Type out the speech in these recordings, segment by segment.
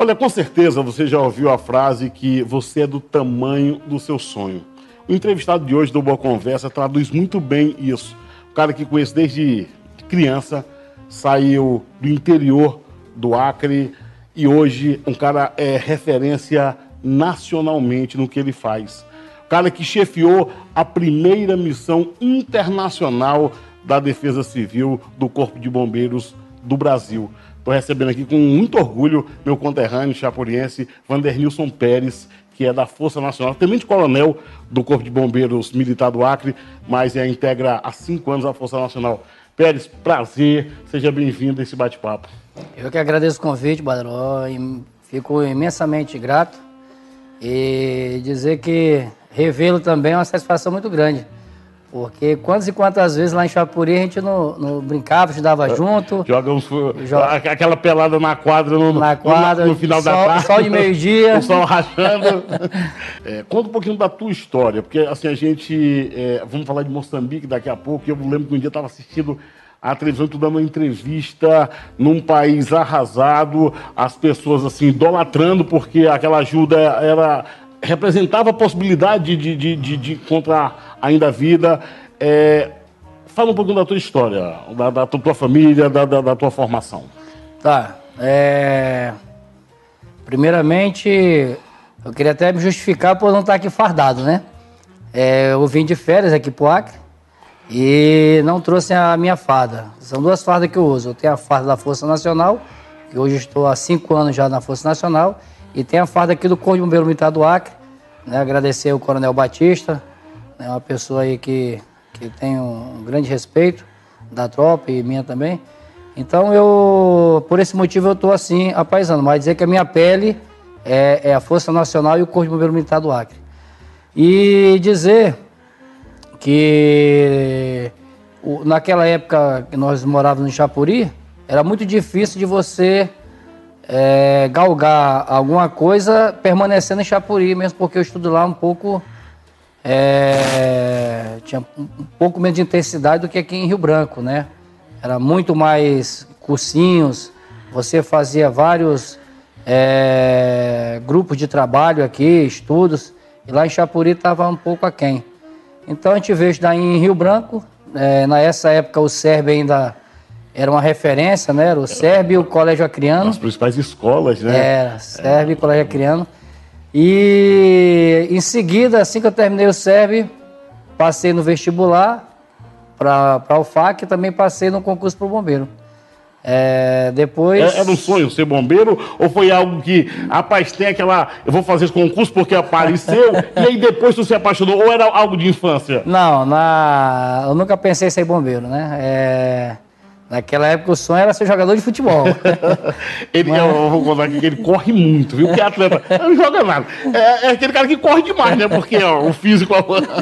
Olha, com certeza você já ouviu a frase que você é do tamanho do seu sonho. O entrevistado de hoje do Boa Conversa traduz muito bem isso. O cara que conheço desde criança, saiu do interior do Acre e hoje um cara é referência nacionalmente no que ele faz. O cara que chefiou a primeira missão internacional da Defesa Civil do Corpo de Bombeiros do Brasil. Estou recebendo aqui com muito orgulho meu conterrâneo chapuriense, Vandernilson Pérez, que é da Força Nacional, tenente coronel do Corpo de Bombeiros Militar do Acre, mas é, integra há cinco anos a Força Nacional. Pérez, prazer, seja bem-vindo a esse bate-papo. Eu que agradeço o convite, Badró, e fico imensamente grato e dizer que revê-lo também é uma satisfação muito grande porque quantas e quantas vezes lá em Chapuri a gente não, não brincava, estudava junto. Joga uns, joga... aquela pelada na quadra no, na quadra, no, no final sol, da tarde. Sol de meio-dia. o sol rachando. é, conta um pouquinho da tua história, porque assim, a gente. É, vamos falar de Moçambique daqui a pouco. Eu lembro que um dia eu estava assistindo a televisão, tu dando uma entrevista num país arrasado, as pessoas assim idolatrando porque aquela ajuda era representava a possibilidade de, de, de, de encontrar ainda a vida. É, fala um pouquinho da tua história, da, da tua família, da, da, da, tua formação. Tá. É... Primeiramente, eu queria até me justificar por não estar aqui fardado, né? É, eu vim de férias aqui pro Acre e não trouxe a minha farda. São duas fardas que eu uso. Eu tenho a farda da Força Nacional, que hoje estou há cinco anos já na Força Nacional, e tem a farda aqui do Corpo de Bombeiro Militar do Acre. Né? Agradecer ao Coronel Batista, né? uma pessoa aí que, que tem um grande respeito da tropa e minha também. Então eu, por esse motivo eu estou assim, apaisando, mas dizer que a minha pele é, é, a Força Nacional e o Corpo de Bombeiro Militar do Acre. E dizer que o, naquela época que nós morávamos em Chapuri, era muito difícil de você é, galgar alguma coisa permanecendo em Chapuri, mesmo porque eu estudo lá um pouco. É, tinha um pouco menos de intensidade do que aqui em Rio Branco, né? Era muito mais cursinhos, você fazia vários é, grupos de trabalho aqui, estudos, e lá em Chapuri estava um pouco aquém. Então a gente veio estudar em Rio Branco, é, nessa época o Sérvio ainda era uma referência, né? Era o SERB e o Colégio Acriano. As principais escolas, né? Era, SERB e Colégio Acriano. E em seguida, assim que eu terminei o SERB, passei no vestibular para a UFAC e também passei no concurso para o bombeiro. É, depois. É, era um sonho ser bombeiro? Ou foi algo que, rapaz, tem aquela. Eu vou fazer esse concurso porque apareceu, e aí depois tu se apaixonou? Ou era algo de infância? Não, na... eu nunca pensei em ser bombeiro, né? É... Naquela época o sonho era ser jogador de futebol. ele, Mas... Eu vou contar aqui que ele corre muito, viu? Porque atleta não joga nada. É, é, aquele cara que corre demais, né? Porque ó, o físico.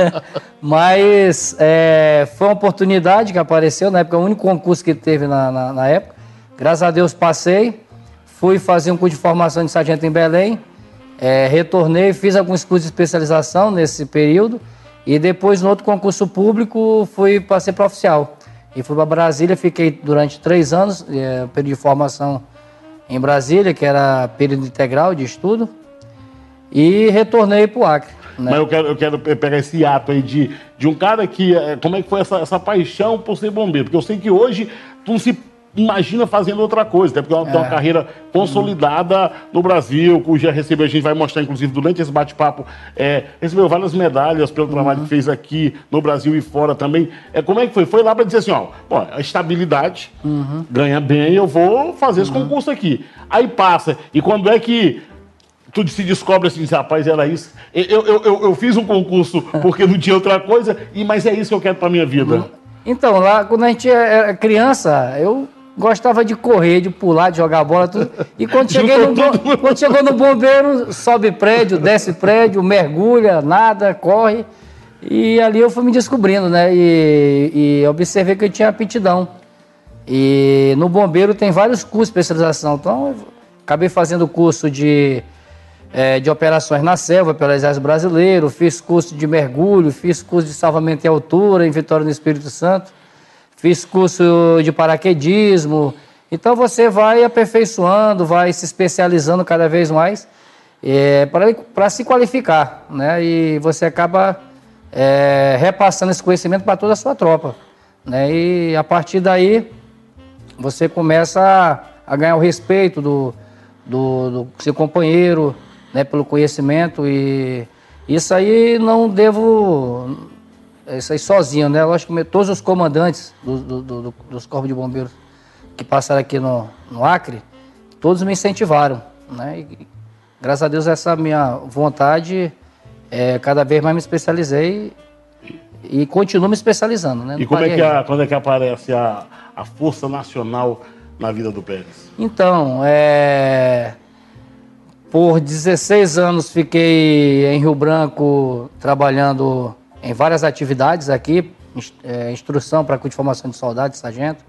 Mas é, foi uma oportunidade que apareceu, na época, o único concurso que teve na, na, na, época. Graças a Deus passei, fui fazer um curso de formação de sargento em Belém, é, retornei, fiz alguns cursos de especialização nesse período e depois no outro concurso público fui para ser para oficial. E fui para Brasília, fiquei durante três anos, é, período de formação em Brasília, que era período integral de estudo, e retornei para o Acre. Né? Mas eu quero, eu quero pegar esse ato aí de, de um cara que. É, como é que foi essa, essa paixão por ser bombeiro? Porque eu sei que hoje tu não se imagina fazendo outra coisa, até porque é uma, é. uma carreira consolidada no Brasil, já recebeu, a gente vai mostrar, inclusive, durante esse bate-papo, é, recebeu várias medalhas pelo trabalho uhum. que fez aqui no Brasil e fora também. É, como é que foi? Foi lá para dizer assim, ó, pô, a estabilidade, uhum. ganha bem, eu vou fazer esse uhum. concurso aqui. Aí passa, e quando é que tu se descobre assim, rapaz, era isso. Eu, eu, eu, eu, fiz um concurso porque não tinha outra coisa, e mas é isso que eu quero para minha vida. Então, lá quando a gente é criança, eu gostava de correr, de pular, de jogar bola, tudo. E quando, cheguei no, quando chegou no bombeiro, sobe prédio, desce prédio, mergulha, nada, corre. E ali eu fui me descobrindo, né? E, e observei que eu tinha aptidão. E no bombeiro tem vários cursos de especialização. Então, acabei fazendo curso de, é, de operações na selva pelo Exército Brasileiro, fiz curso de mergulho, fiz curso de salvamento em altura em Vitória no Espírito Santo. Fiz curso de paraquedismo Então você vai aperfeiçoando, vai se especializando cada vez mais é, para se qualificar, né? E você acaba é, repassando esse conhecimento para toda a sua tropa, né? E a partir daí você começa a, a ganhar o respeito do, do, do, seu companheiro, né? Pelo conhecimento e isso aí não devo isso aí sozinho, né? Lógico que todos os comandantes do, do, do, dos corpos de bombeiros que passaram aqui no, no Acre, todos me incentivaram, né? E, graças a Deus essa minha vontade, é, cada vez mais me especializei e, e continuo me especializando, né? e como é que a, quando é que aparece a, a Força Nacional na vida do Pérez? Então, é... Por 16 anos fiquei em Rio Branco trabalhando em várias atividades aqui, é, instrução para curso de formação de soldado, sargento,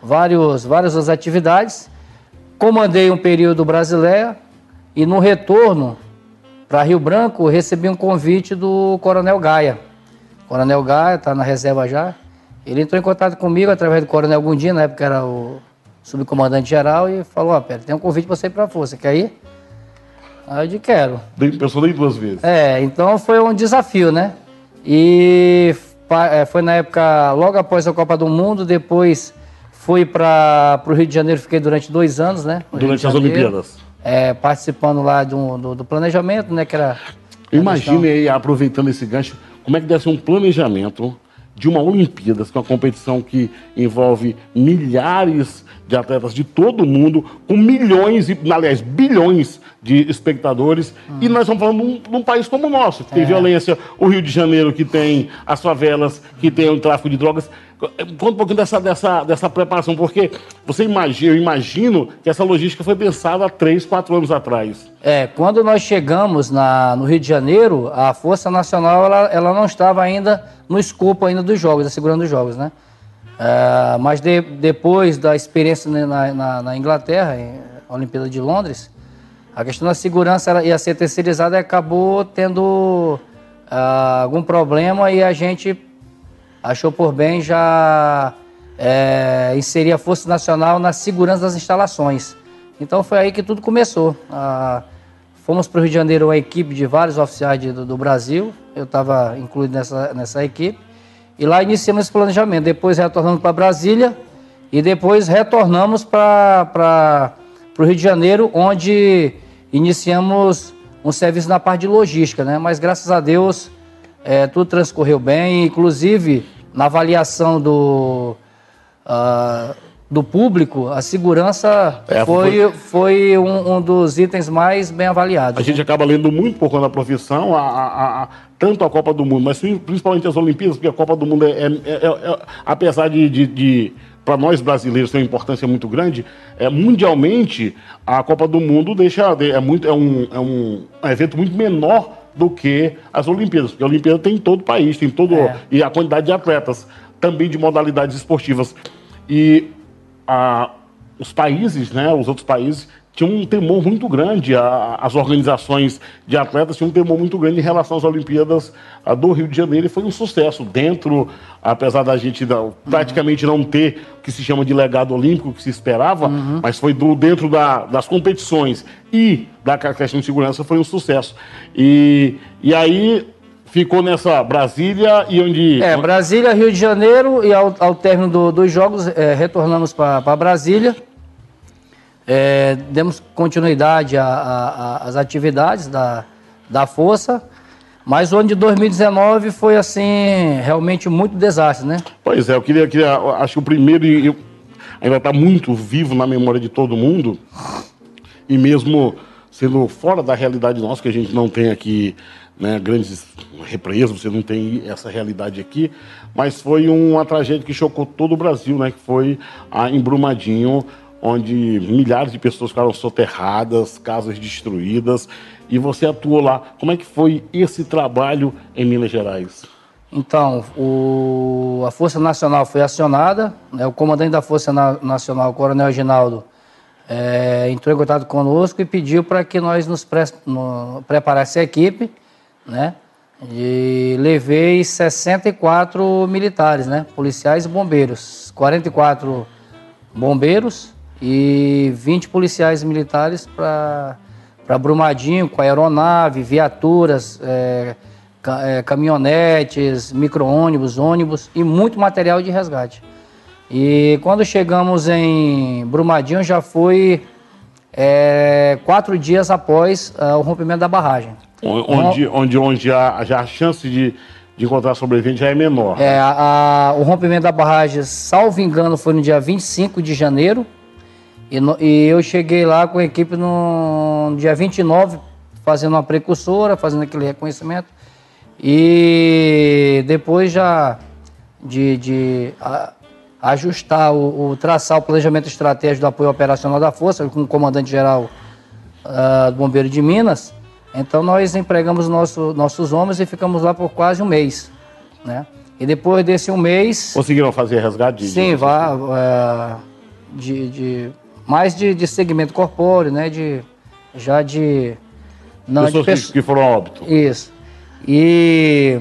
vários, várias atividades. Comandei um período brasileiro e no retorno para Rio Branco recebi um convite do Coronel Gaia. O Coronel Gaia está na reserva já. Ele entrou em contato comigo através do Coronel Gundinho, na época era o subcomandante geral, e falou: Ó, oh, tem um convite para você ir para a Força, quer ir? Aí eu disse: Quero. Pensou nem duas vezes. É, então foi um desafio, né? E é, foi na época, logo após a Copa do Mundo, depois fui para o Rio de Janeiro, fiquei durante dois anos, né? Durante as Olimpíadas. É, participando lá do, do, do, planejamento, né? Que era. Imagine aí, aproveitando esse gancho, como é que deve ser um planejamento de uma Olimpíadas, que é uma competição que envolve milhares de atletas de todo o mundo, com milhões, e, aliás, bilhões de espectadores. Hum. E nós estamos falando de um, de um, país como o nosso, que tem é. violência, o Rio de Janeiro, que tem as favelas, que tem o tráfico de drogas. Conta um pouquinho dessa, dessa, dessa preparação, porque você imagina, eu imagino que essa logística foi pensada há três, quatro anos atrás. É, quando nós chegamos na, no Rio de Janeiro, a Força Nacional ela, ela não estava ainda no escopo ainda dos jogos, da segurança dos jogos, né? É, mas de, depois da experiência na, na, na Inglaterra, na Olimpíada de Londres, a questão da segurança ia ser terceirizada e acabou tendo uh, algum problema e a gente achou por bem já é, inserir a Força Nacional na segurança das instalações. Então foi aí que tudo começou. Uh, fomos para o Rio de Janeiro a equipe de vários oficiais de, do, do, Brasil, eu estava incluído nessa, nessa equipe, e lá iniciamos esse planejamento. Depois retornamos para Brasília e depois retornamos para o Rio de Janeiro, onde iniciamos um serviço na parte de logística, né? Mas graças a Deus é, tudo transcorreu bem, inclusive na avaliação do, uh, do público, a segurança é, foi, foi um, um, dos itens mais bem avaliados. A né? gente acaba lendo muito por conta da profissão, a, a, a, tanto a Copa do Mundo, mas principalmente as Olimpíadas, porque a Copa do Mundo, é, é, é, é apesar de, de, de para nós brasileiros tem uma importância muito grande, é, mundialmente a Copa do Mundo deixa é, muito, é, um, é um evento muito menor do que as Olimpíadas, porque a Olimpíada tem em todo o país, tem todo é. e a quantidade de atletas, também de modalidades esportivas. E a, os países, né, os outros países tinha um temor muito grande, a, as organizações de atletas tinham um temor muito grande em relação às Olimpíadas a, do Rio de Janeiro e foi um sucesso. Dentro, apesar da gente não, praticamente não ter o que se chama de legado olímpico, que se esperava, uhum. mas foi do, dentro da, das competições e da questão de segurança foi um sucesso. E, e aí ficou nessa Brasília e onde. É, Brasília, Rio de Janeiro, e ao, ao término do, dos jogos, é, retornamos para Brasília. É, demos continuidade às atividades da, da Força, mas o ano de 2019 foi, assim, realmente muito desastre, né? Pois é, eu queria, queria acho que o primeiro eu, ainda está muito vivo na memória de todo mundo, e mesmo sendo fora da realidade nossa, que a gente não tem aqui né, grandes represas, você não tem essa realidade aqui, mas foi uma tragédia que chocou todo o Brasil, né, que foi a Embrumadinho, onde milhares de pessoas ficaram soterradas, casas destruídas, e você atuou lá. Como é que foi esse trabalho em Minas Gerais? Então, o, a Força Nacional foi acionada, né, o comandante da Força Na, Nacional, o Coronel Reginaldo, é, entrou em contato conosco e pediu para que nós nos pre, no, preparasse a equipe, né? E levei 64 militares, né? Policiais e bombeiros. 44 bombeiros e 20 policiais militares para Brumadinho, com aeronave, viaturas, é, é, caminhonetes, micro-ônibus, ônibus e muito material de resgate. E quando chegamos em Brumadinho já foi é, quatro dias após uh, o rompimento da barragem. Onde, onde, onde a, já a chance de, de encontrar sobrevivente já é menor. É, a, a, o rompimento da barragem, salvo engano, foi no dia 25 de janeiro. E, no, e eu cheguei lá com a equipe no, no dia 29, fazendo uma precursora, fazendo aquele reconhecimento. E depois já de, de a, ajustar, o, o, traçar o planejamento estratégico do apoio operacional da Força, com o comandante-geral uh, do Bombeiro de Minas, então nós empregamos nosso, nossos homens e ficamos lá por quase um mês, né? E depois desse um mês... Conseguiram fazer resgate? Sim, vá, uh, de, de, mais de, de segmento corpóreo, né? De, já de... Não, Pessoas de pessoas, que foram óbito. Isso. E,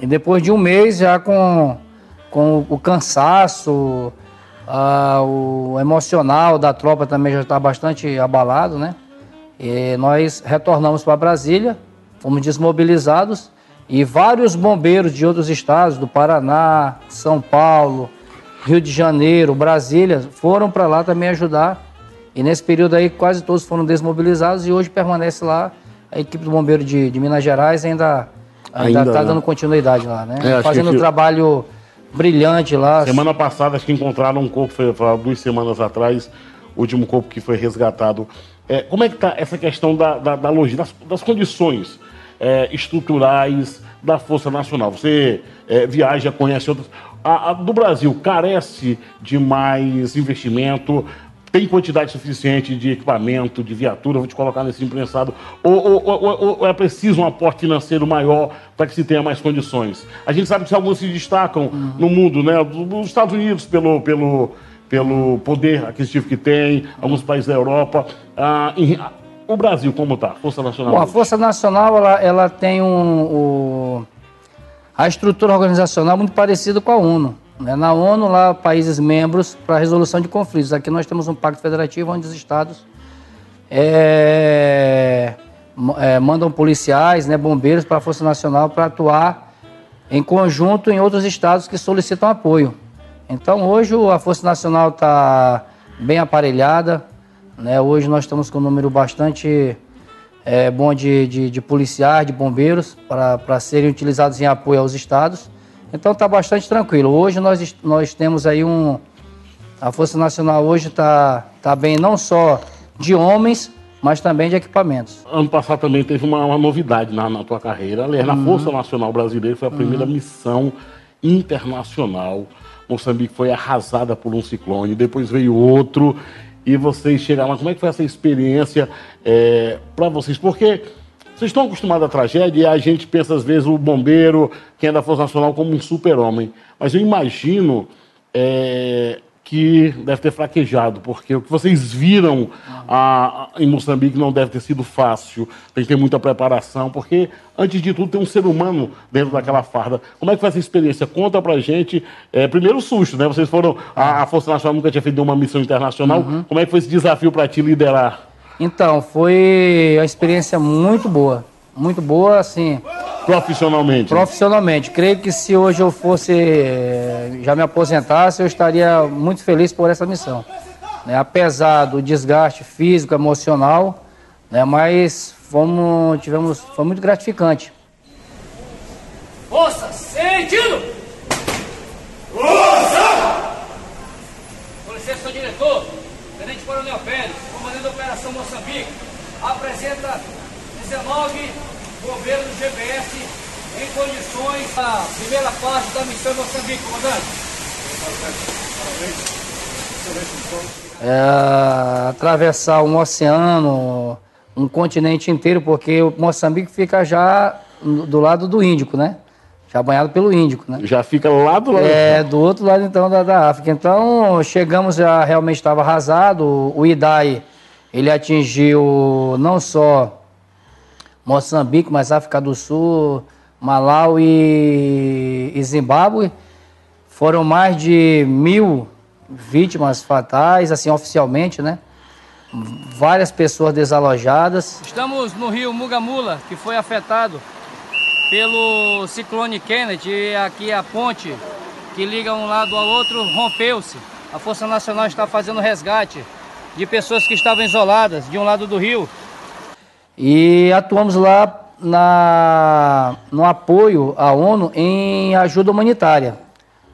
e depois de um mês já com, com o cansaço, uh, o emocional da tropa também já está bastante abalado, né? E nós retornamos para Brasília, fomos desmobilizados e vários bombeiros de outros estados, do Paraná, São Paulo, Rio de Janeiro, Brasília, foram para lá também ajudar. E nesse período aí quase todos foram desmobilizados e hoje permanece lá a equipe do bombeiro de, de Minas Gerais ainda ainda está dando continuidade lá, né? É, Fazendo um trabalho brilhante lá. Semana passada acho que encontraram um corpo, foi, foi duas semanas atrás, o último corpo que foi resgatado é, como é que está essa questão da, da, da logística, das, das condições é, estruturais da Força Nacional? Você é, viaja, conhece outras. A, a, do Brasil carece de mais investimento, tem quantidade suficiente de equipamento, de viatura, vou te colocar nesse imprensado, ou, ou, ou, ou é preciso um aporte financeiro maior para que se tenha mais condições? A gente sabe que alguns se destacam uhum. no mundo, né? Os Estados Unidos pelo, pelo pelo poder aquisitivo que tem, alguns países da Europa. Ah, em, o Brasil, como está? Força Nacional? Bom, a Força Nacional ela, ela tem um, o, a estrutura organizacional muito parecida com a ONU. Né? Na ONU, lá, países membros para resolução de conflitos. Aqui nós temos um pacto federativo onde os estados é, é, mandam policiais, né, bombeiros para a Força Nacional para atuar em conjunto em outros estados que solicitam apoio. Então hoje a Força Nacional está bem aparelhada. Né? Hoje nós estamos com um número bastante é, bom de, de, de, policiais, de bombeiros, para serem utilizados em apoio aos estados. Então está bastante tranquilo. Hoje nós, nós temos aí um. A Força Nacional hoje está tá bem não só de homens, mas também de equipamentos. Ano passado também teve uma, uma novidade na, na tua carreira. Aliás, uhum. na Força Nacional Brasileira foi a primeira uhum. missão internacional Moçambique foi arrasada por um ciclone, depois veio outro, e vocês chegaram lá. Como é que foi essa experiência é, para vocês? Porque vocês estão acostumados à tragédia e a gente pensa, às vezes, o bombeiro, quem é da Força Nacional, como um super-homem. Mas eu imagino é, que deve ter fraquejado, porque o que vocês viram a, a, em Moçambique não deve ter sido fácil, tem que ter muita preparação, porque, antes de tudo, tem um ser humano dentro daquela farda. Como é que foi essa experiência? Conta pra gente. É, primeiro, o susto, né? Vocês foram. A, a, Força Nacional nunca tinha feito uma missão internacional. Uhum. Como é que foi esse desafio para ti liderar? Então, foi uma experiência muito boa. Muito boa, assim. Profissionalmente? Profissionalmente. Creio que se hoje eu fosse eh, já me aposentasse, eu estaria muito feliz por essa missão. Né? Apesar do desgaste físico, emocional, né? mas fomos, tivemos, foi muito gratificante. Força, sentido! Força! Com licença, senhor diretor, Tenente Coronel Pérez, comandante da Operação Moçambique, apresenta 19 governo do GPS em condições da primeira parte da missão Moçambique, comandante. É, atravessar um oceano, um continente inteiro, porque o Moçambique fica já do lado do Índico, né? Já banhado pelo Índico, né? Já fica lá do lado. É, do outro lado então da, da África. Então, chegamos já realmente estava arrasado. O Idai, ele atingiu não só Moçambique, mas África do Sul, Malau e, Zimbábue. Foram mais de mil, vítimas fatais, assim, oficialmente, né? Várias pessoas desalojadas. Estamos no rio Mugamula, que foi afetado pelo ciclone Kennedy e aqui a ponte que liga um lado ao outro rompeu-se. A Força Nacional está fazendo resgate de pessoas que estavam isoladas de um lado do rio. E atuamos lá na, no apoio à ONU em ajuda humanitária.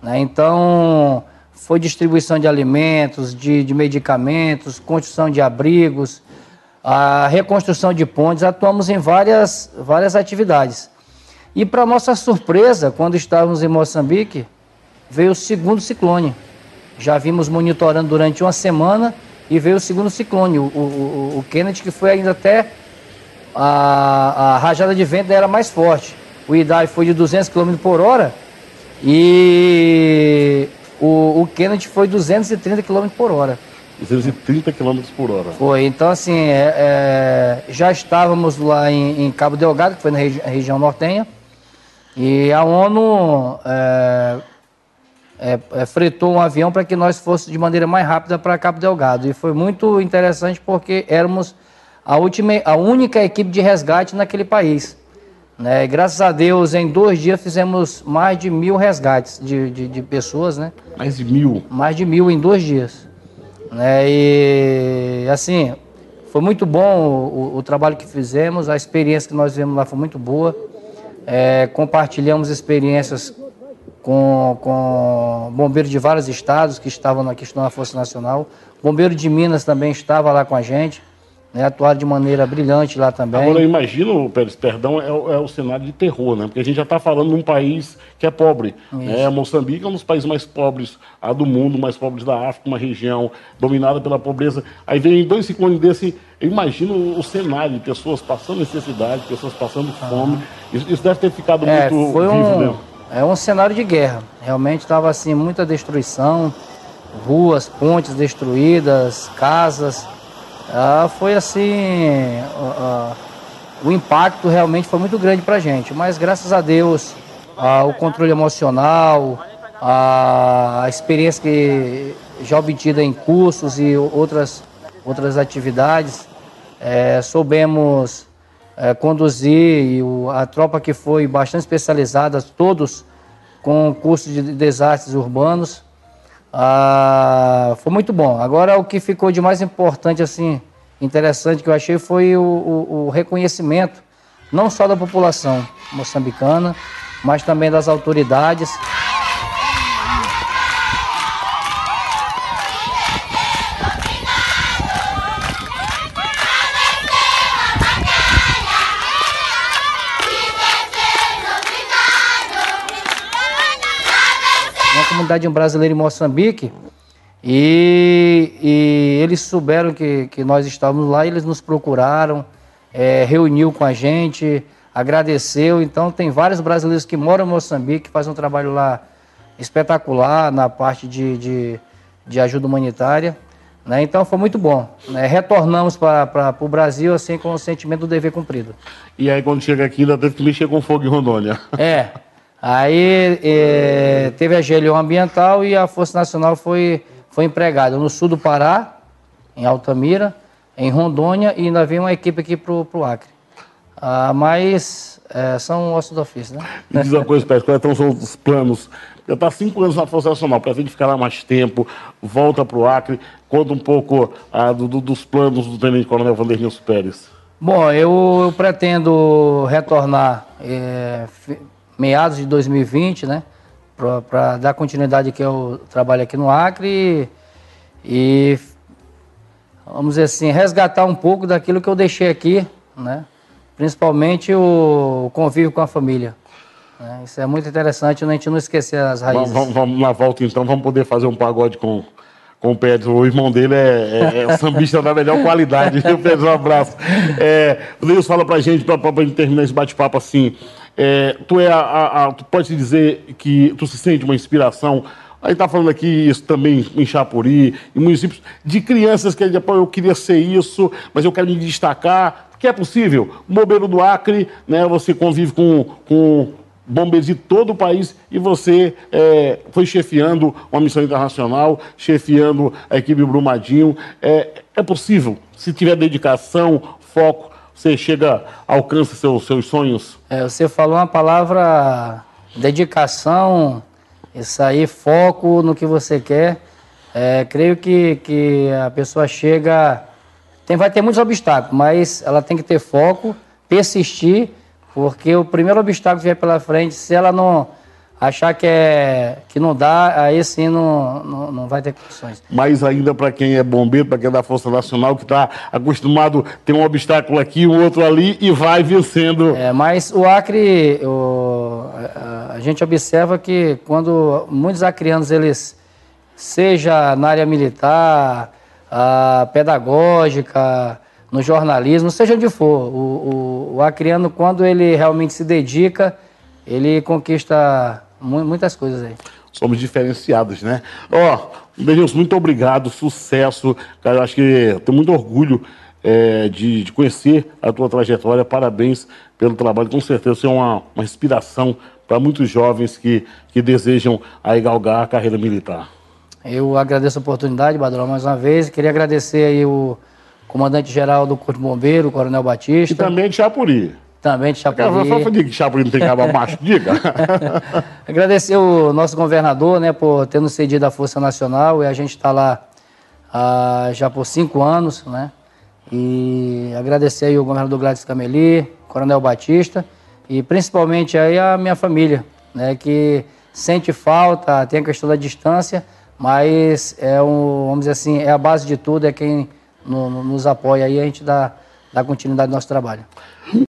Né? Então, foi distribuição de alimentos, de, de medicamentos, construção de abrigos, a reconstrução de pontes, atuamos em várias, várias atividades. E para nossa surpresa, quando estávamos em Moçambique, veio o segundo ciclone. Já vimos monitorando durante uma semana e veio o segundo ciclone, o, o, o Kennedy, que foi ainda até a, a rajada de vento era mais forte. O Idai foi de 200 km por hora e o, o Kennedy foi 230 km por hora. 230 km por hora. Foi, então assim, é, é, já estávamos lá em, em, Cabo Delgado, que foi na regi região nortenha, e a ONU é, é, é fretou um avião para que nós fôssemos de maneira mais rápida para Cabo Delgado. E foi muito interessante porque éramos a, última, a única equipe de resgate naquele país. Né? Graças a Deus, em dois dias fizemos mais de mil resgates de, de, de pessoas, né? Mais de mil? Mais de mil em dois dias. Né? E assim, foi muito bom o, o, trabalho que fizemos, a experiência que nós vivemos lá foi muito boa. É, compartilhamos experiências com, com bombeiros de vários estados que estavam na questão da Força Nacional. Bombeiro de Minas também estava lá com a gente né, atuaram de maneira brilhante lá também. Agora, eu imagino, Pérez, perdão, é, o, é o cenário de terror, né? Porque a gente já está falando de um país que é pobre. Né? Moçambique é um dos países mais pobres do mundo, mais pobres da África, uma região dominada pela pobreza. Aí vem dois ciclones desse, eu imagino o cenário de pessoas passando necessidade, pessoas passando fome. Isso, isso, deve ter ficado é, muito foi vivo, um, né? É um cenário de guerra. Realmente estava assim, muita destruição, ruas, pontes destruídas, casas. Ah, foi assim, uh, o impacto realmente foi muito grande para a gente, mas graças a Deus, uh, o controle emocional, a experiência que já obtida em cursos e outras, outras atividades, é, soubemos é, conduzir e o, a tropa que foi bastante especializada, todos com cursos de desastres urbanos, ah, foi muito bom. Agora, o que ficou de mais importante, assim, interessante que eu achei foi o, o, o reconhecimento, não só da população moçambicana, mas também das autoridades. Comunidade brasileira em Moçambique e, e eles souberam que, que nós estávamos lá, eles nos procuraram, é, reuniu com a gente, agradeceu. Então tem vários brasileiros que moram em Moçambique, que fazem um trabalho lá espetacular na parte de, de, de ajuda humanitária. Né? Então foi muito bom. Né? Retornamos para o Brasil assim com o sentimento do dever cumprido. E aí quando chega aqui ainda teve que mexer com fogo em Rondônia. É. Aí é, teve a gelião ambiental e a Força Nacional foi, foi empregada no sul do Pará, em Altamira, em Rondônia e ainda vem uma equipe aqui para o Acre. Ah, mas é, são ossos do ofício, né? Me diz uma coisa, Pérez, quais então, são os planos? Já está cinco anos na Força Nacional, pretende ficar lá mais tempo, volta para o Acre, conta um pouco ah, do, do, dos planos do Tenente Coronel Vanderlei Pérez. Bom, eu, eu pretendo retornar é, meados de 2020, né? Para dar continuidade aqui ao trabalho aqui no Acre e, e, vamos dizer assim, resgatar um pouco daquilo que eu deixei aqui, né? Principalmente o convívio com a família. Né? Isso é muito interessante, a gente não esquecer as raízes. Vamos, vamos na volta então, vamos poder fazer um pagode com, com o Pedro. O irmão dele é, é, é sambista da melhor qualidade. Pedro, um abraço. É, o Deus fala pra gente, para a gente terminar esse bate-papo assim. É, tu é a, a, a, tu pode dizer que tu se sente uma inspiração. Aí tá falando aqui isso também em Chapuri, em municípios de crianças que eu queria ser isso, mas eu quero me destacar. Que é possível. Bombeiro do Acre, né? Você convive com, com bombeiros de todo o país e você é, foi chefiando uma missão internacional, chefiando a equipe Brumadinho. É, é possível, se tiver dedicação, foco, você chega, alcança seus, seus sonhos? É, você falou uma palavra dedicação, isso aí, foco no que você quer. É, creio que, que a pessoa chega. Tem, vai ter muitos obstáculos, mas ela tem que ter foco, persistir, porque o primeiro obstáculo que vier pela frente, se ela não achar que, é, que não dá, aí sim não, não, não vai ter condições. Mas ainda para quem é bombeiro, para quem é da Força Nacional, que está acostumado a ter um obstáculo aqui, um outro ali e vai vencendo. É, mas o Acre, o, a, a, gente observa que quando muitos acrianos, eles, seja na área militar, a pedagógica, no jornalismo, seja onde for, o, o, o acriano, quando ele realmente se dedica, ele conquista muitas coisas aí. Somos diferenciados, né? Ó, oh, Denilson, muito obrigado, sucesso. Cara, eu acho que tenho muito orgulho é, de, de, conhecer a tua trajetória. Parabéns pelo trabalho. Com certeza você é uma, uma inspiração para muitos jovens que, que desejam aí galgar a carreira militar. Eu agradeço a oportunidade, Badrão, mais uma vez. Queria agradecer aí o comandante-geral do Corpo Bombeiro, o Coronel Batista. E também de Chapuri. Também de Chapuri. Só falei que Chapuri não tem cabo macho, diga. Agradecer o nosso governador, né, por ter nos cedido a Força Nacional e a gente está lá ah, já por cinco anos, né? E agradecer aí o governador Gladys Cameli, Coronel Batista e principalmente aí a minha família, né, que sente falta, tem a questão da distância, mas é um, vamos dizer assim, é a base de tudo, é quem no, no, nos apoia aí, a gente dá, dá continuidade ao nosso trabalho.